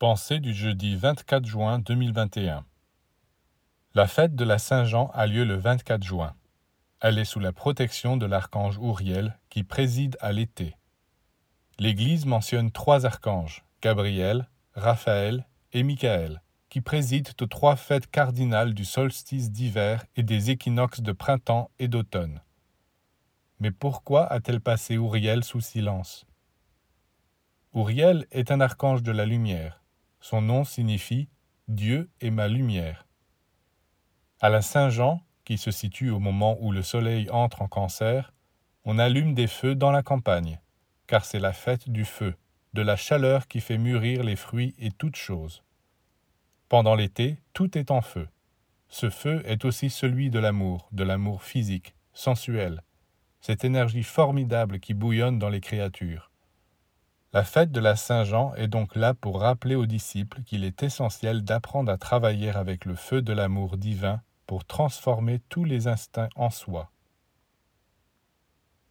Pensée du jeudi 24 juin 2021 La fête de la Saint-Jean a lieu le 24 juin. Elle est sous la protection de l'archange Ouriel qui préside à l'été. L'Église mentionne trois archanges, Gabriel, Raphaël et Michael, qui président aux trois fêtes cardinales du solstice d'hiver et des équinoxes de printemps et d'automne. Mais pourquoi a-t-elle passé Ouriel sous silence? Ouriel est un archange de la lumière. Son nom signifie Dieu est ma lumière. À la Saint-Jean, qui se situe au moment où le soleil entre en cancer, on allume des feux dans la campagne, car c'est la fête du feu, de la chaleur qui fait mûrir les fruits et toutes choses. Pendant l'été, tout est en feu. Ce feu est aussi celui de l'amour, de l'amour physique, sensuel, cette énergie formidable qui bouillonne dans les créatures. La fête de la Saint-Jean est donc là pour rappeler aux disciples qu'il est essentiel d'apprendre à travailler avec le feu de l'amour divin pour transformer tous les instincts en soi.